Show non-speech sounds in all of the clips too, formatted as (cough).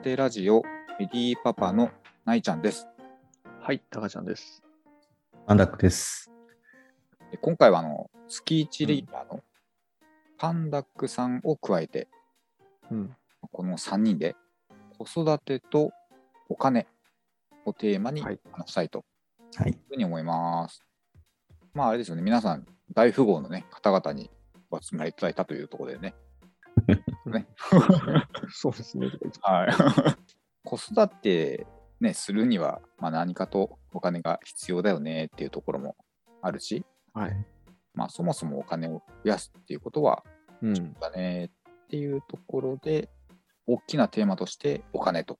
てラジオメディーパパのないちゃんです。はい、たかちゃんです。アンダックです。で今回はあの月1レギュラーのパンダックさんを加えて、うん。この3人で子育てとお金をテーマにはい話したいとはい。いうふうに思います。まああれですよね、皆さん大富豪のね、方々にお集まりいただいたというところでね。ね (laughs) そうですね。はい。子育て、ね、するには、まあ、何かとお金が必要だよねっていうところもあるし、はい。まあ、そもそもお金を増やすっていうことは、うん。だねっていうところで、大きなテーマとしてお金と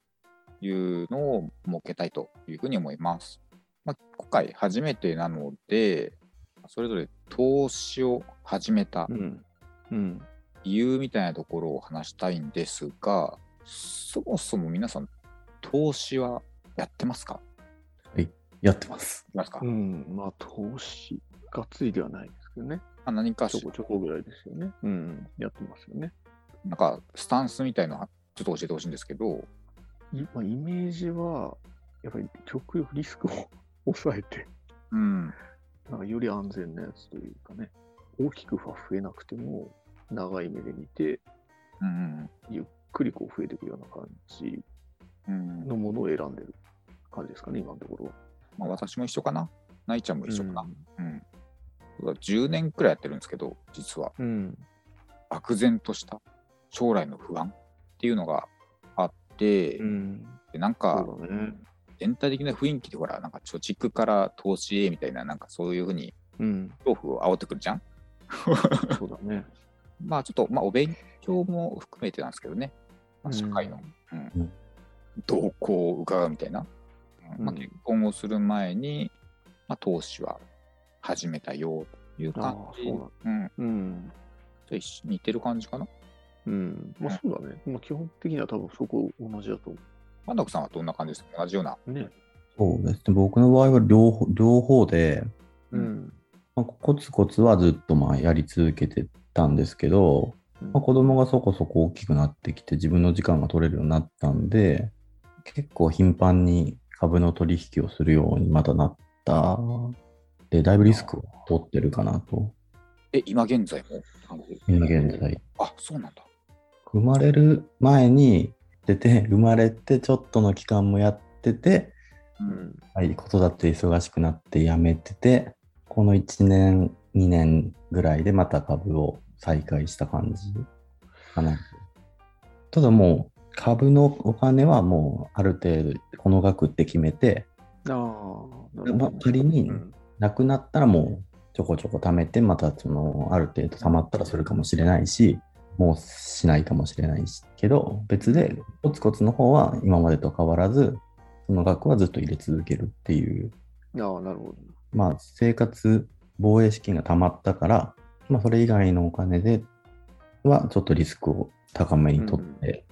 いうのを設けたいというふうに思います。まあ、今回初めてなので、それぞれ投資を始めたうん。うん。理由みたいなところを話したいんですが、そもそも皆さん、投資はやってますか？やってます。いますか、うん。まあ、投資、がっつりではないですけどね。まあ何かしちょこちょこぐらいですよね。うん。やってますよね。なんかスタンスみたいなのちょっと教えてほしいんですけど、いまあ、イメージは、やっぱり極力リスクを抑えて、うん、なんかより安全なやつというかね、大きくは増えなくても、長い目で見て、うん、ゆっくりこう増えていくような感じうん、のものを選んでる感じですかね、今のところは。まあ、私も一緒かな、ないちゃんも一緒かな。うんうん10年くらいやってるんですけど、実はうん。漠然とした将来の不安っていうのがあって、うん。でなんかね。全体的な雰囲気でほら、なんか貯蓄から投資へみたいな、なんかそういうふうにうん。恐怖を煽ってくるじゃんそうだね。まあちょっと、まあお勉強も含めてなんですけどね、まあ、社会の、うんうん動向を伺うみたいな。うんまあ、うん結婚をする前に、まあ、投資は始めたよという感じ。ううん。うん。じゃ似てる感じかな？うん。まあそうだね。まあ基本的には多分そこ同じだと思パンダクさんはどんな感じですか？同じような。う。ね。そうですね。僕の場合は両方両方で、うん。まあ、コツコツはずっとまあやり続けてたんですけど、まあ、子供がそこそこ大きくなってきて自分の時間が取れるようになったんで、結構頻繁に株の取引をするようにまたなった。で、だいぶリスクを取ってるかなと。え、今現在も今現在。あ、そうなんだ。生まれる前に出て、生まれてちょっとの期間もやってて、う。うんん。はい、子育て忙しくなって辞めてて、この1年、2年ぐらいでまた株を再開した感じ？かな。ただもう、株のお金はもうある程度この額って決めて、あ仮にうんなくなったらもうちょこちょこ貯めて、またそのある程度貯まったらするかもしれないし、もうしないかもしれないし、けど別でコツコツの方は今までと変わらず、その額はずっと入れ続けるっていうああ、なるほど。まあ、生活防衛資金が貯まったから、まあ、それ以外のお金ではちょっとリスクを高めにとって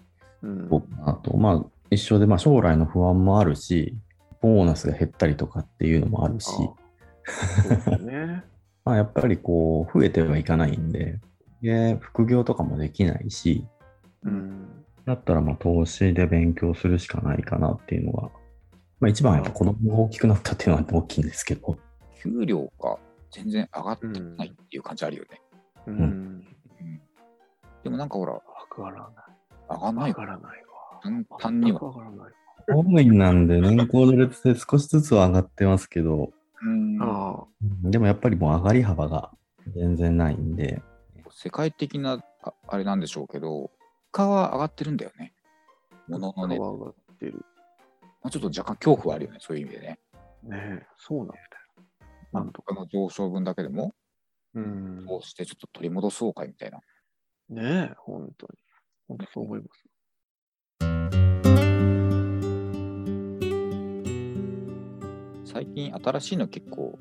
うん。いこうかなと。まあ、一緒で、まあ、将来の不安もあるし、ボーナスが減ったりとかっていうのもあるし、ね。(laughs) まあ、やっぱりこう、増えてはいかないんで、で副業とかもできないし、うん。だったらまあ投資で勉強するしかないかなっていうのが、まあ一番はやっぱ子供が大きくなったっていうのは大きいんですけど、給料が全然上がってないっていう感じあるよね。うん。うんでもなんかほら、わからない。上がんないわからないわ。簡単には。わからないわ。公務員なんで年功序列で少しずつは上がってますけど、うんあでもやっぱりもう上がり幅が全然ないんで、世界的なああれなんでしょうけど、物価は上がってるんだよね。あ、物のね、ま上がってる。あ、ちょっと若干恐怖はあるよね、そういう意味でね。ねえ、そうなんだよ。まあなんとか。の上昇分だけでも、うん。こうしてちょっと取り戻そうかみたいな。ねえ、本当に。本当そう思います。最近新しいの結構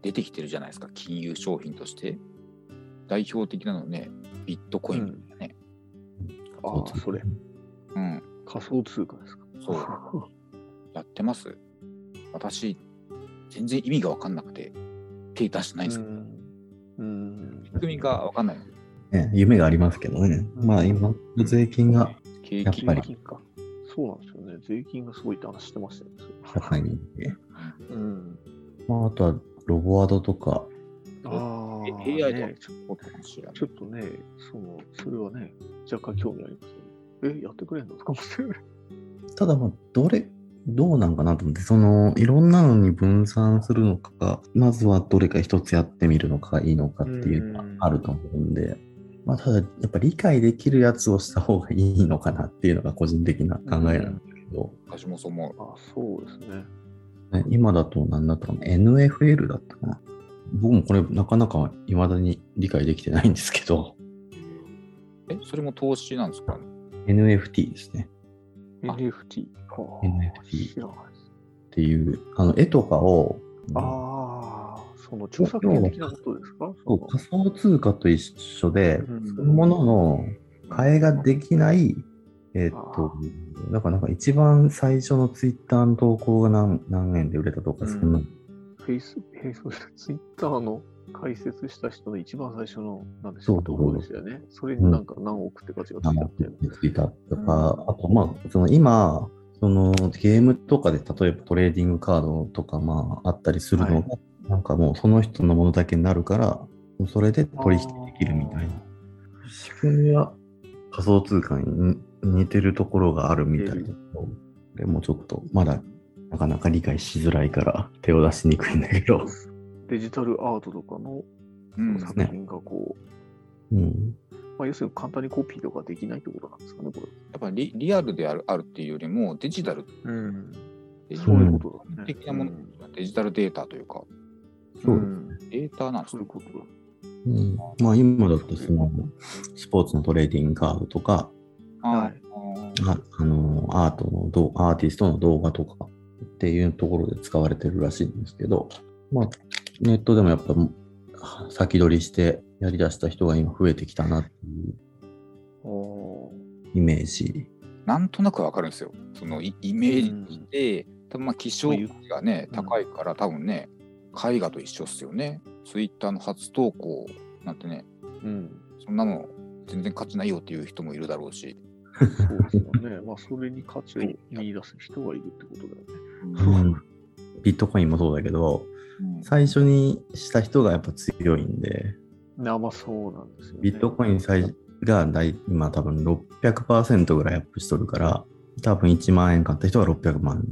出てきてるじゃないですか、金融商品として。代表的なのね、ビットコインみたいなね。ああ、それ。うん、仮想通貨ですか？そう。(laughs) やってます？私、全然意味が分かんなくて、手出してないんですけど、うん。うん。仕組みが分かんないの。ね、夢がありますけどね。まあ今、税金がやっぱり金か。そうなんですよね。税金がすごいって話してましたよね。高いんで。うん。まあ、あとは、ロボワードとか、ああ、え AI とね、ちょそうかもしれないちょっとね、その、それはね、若干興味ありますよね。え、やってくれんの？とかもしれない。ただまあ、どれ、どうなんかなと思って、その、いろんなのに分散するのか、まずはどれか一つやってみるのがいいのかっていうのはあると思うんで、まあ、ただ、やっぱ理解できるやつをした方がいいのかなっていうのが個人的な考えなんですけど、私もそう思う。あそうですね。ね今だと何だったかな ?NFL だったかな僕もこれなかなか未だに理解できてないんですけど、え、それも投資なんですか？NFT ですね。あ。NFT。はあ NFT っていう、あの絵とかを、ああ、その著作権的なことですか？そう仮想通貨と一緒で、うん。そういうものの替えができない、えっあと、だからなんか一番最初のツイッターの投稿が何何円で売れたとか、うんそん。な、フェイス、フェイス、ツイッターの解説した人の一番最初の、なんでしょう、そう。ところですよね。それになんか何億って価値がつい何ちゃってる。ついたとか、あと、まあ、その今、そのゲームとかで例えばトレーディングカードとかまああったりするのが、はなん。かもうその人のものだけになるから、それで取引できるみたいな。仕組みは仮想通貨に似てるところがあるみたいだけど、でもちょっとまだなかなか理解しづらいから手を出しにくいん。だけど。デジタルアートとかのうん。作品がこう、うん。まあ、要するに簡単にコピーとかできないってことなんですかね、これ。やっぱりリリアルであるあるっていうよりも、デジタルうん。デジそういうことだね。的なもの、うんデジタルデータというか、そううんデータなんですよそういう。ことだ。うん、まあ今だとそのスポーツのトレーディングカードとか、はいああのアートの動アーティストの動画とかっていうところで使われてるらしいんですけど、まあ、ネットでもやっぱ先取りしてやりだした人が今増えてきたなっていうおイメージ。なんとなくわかるんですよ。そのイイメージで、多分まあ希少がね、うん高いから多分ね、絵画と一緒っすよね。ツイッターの初投稿なんてね、うん。そんなの全然価値ないよっていう人もいるだろうし。そうですよね。(laughs) まあ、それに価値を見出す人がいるってことだよね。うんビットコインもそうだけど、うん最初にした人がやっぱ強いんで、あまあ、そうなんですよね。ビットコイン最が大今多分600%ぐらいアップしとるから、多分1万円買った人は600万。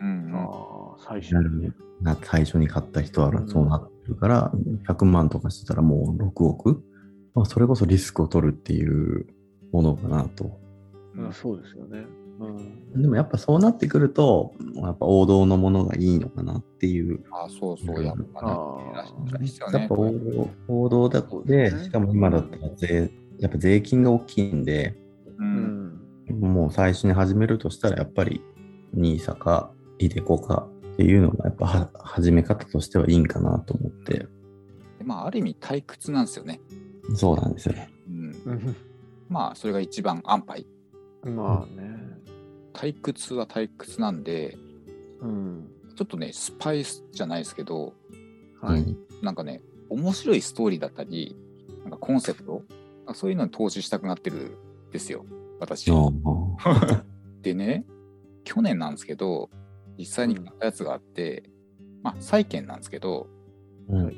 うん。ああ、最初にな最初に買った人はうんそうなってるから、100万とかしてたらもう6億、まあ、それこそリスクを取るっていうものかなと。うん、そうですよね。うん。でもやっぱそうなってくると、やっぱ王道のものがいいのかなっていう。あそうそう、やっぱねやっぱ。王道王道だそうで、ねしかも今だったら税、やっぱ税金が大きいんで、ううんん。もう最初に始めるとしたらやっぱり NISA か iDeCo かっていうのがやっぱは始め方としてはいいんかなと思って。でまあ、ある意味退屈なんですよね。そうなんですよね。うん、(laughs) まあ、それが一番安牌。まあね。退屈は退屈なんで、うん。ちょっとね、スパイスじゃないですけど、はい。うんなんかね、面白いストーリーだったり、なんかコンセプト、そういうのに投資したくなってるんですよ、私。あ (laughs) でね、去年なんですけど、実際に買ったやつがあって、まあ、債券なんですけど、あうん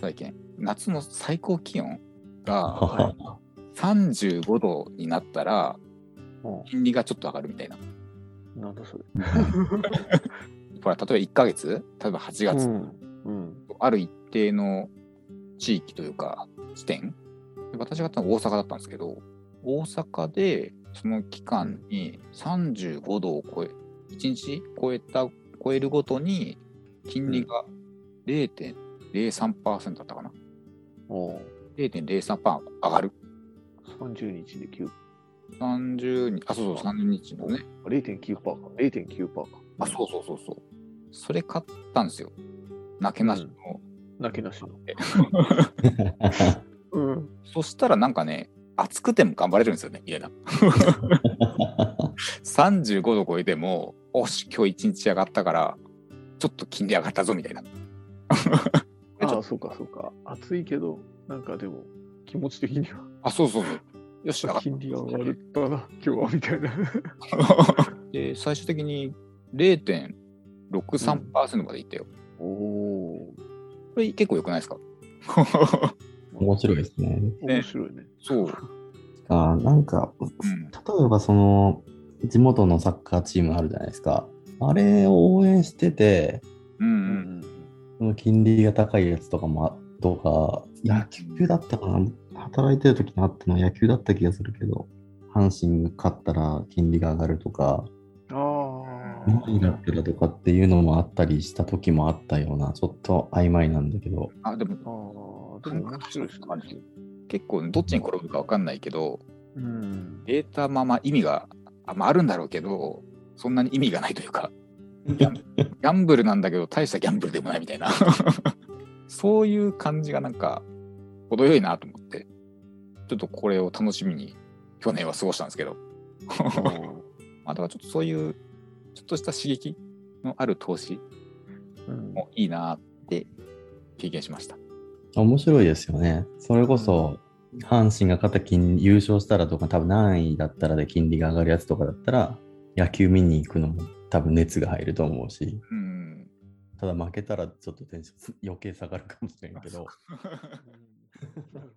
債券、夏の最高気温はがは35度になったら、も金利がちょっと上がるみたいな。うなんだそれ。(laughs) ほら、例えば1ヶ月、例えば8月、うん。うん。ある一定の地域というか、地点、で私がやったのは大阪だったんですけど、大阪でその期間に35度を超え、1日超えた、超えるごとに金利が0.03%だったかな。おう0.03%上がる。30日で9、30日、あ、そうそう、30日のね。0.9%か。0.9%か。あ、そうそうそうそう。それ買ったんですよ。なけなしの。なけなしの。うん。そしたらなんかね、暑くても頑張れるんですよね、家な。(laughs) 35度超えても、おし、今日一日上がったから、ちょっと金利上がったぞみたいな。ああ、そうかそうか。暑いけど、なんかでも、気持ち的には。あ、そうそうそう。よし、金利が上がったな、今日はみたいな。た。(laughs) で、最終的に0.63%までいったよ。おおこれ結構良くないですか？面白いですね。ー、面白いね。そう。あなんか、うん例えばその、地元のサッカーチームあるじゃないですか。あれを応援してて、うんう。うんん。その金利が高いやつとかも、とか、野球だったかな働いてる時にあったのは野球だった気がするけど、阪神が勝ったら金利が上がるとか、ああ。何だったらとかっていうのもあったりした時もあったような、ちょっと曖昧なんだけど、あ、でも、ああ、でも面白いですね。結構どっちに転ぶか分かんないけど、うん。データまま意味があ,、まあ、あるんだろうけど、そんなに意味がないというか、ギャン (laughs) ギャンブルなんだけど、大したギャンブルでもないみたいな、そういう感じがなんか、程よいなと思って、ちょっとこれを楽しみに去年は過ごしたんですけど、(laughs) まあ、だからちょっとそういう、ちょっとした刺激のある投資うん。もいいなって経験しました。面白いですよね。それこそ、阪神が勝った金優勝したらとか、多分何位だったらで金利が上がるやつとかだったら、野球見に行くのも多分熱が入ると思うし、うん。ただ負けたらちょっとテンション余計下がるかもしれんけど (laughs)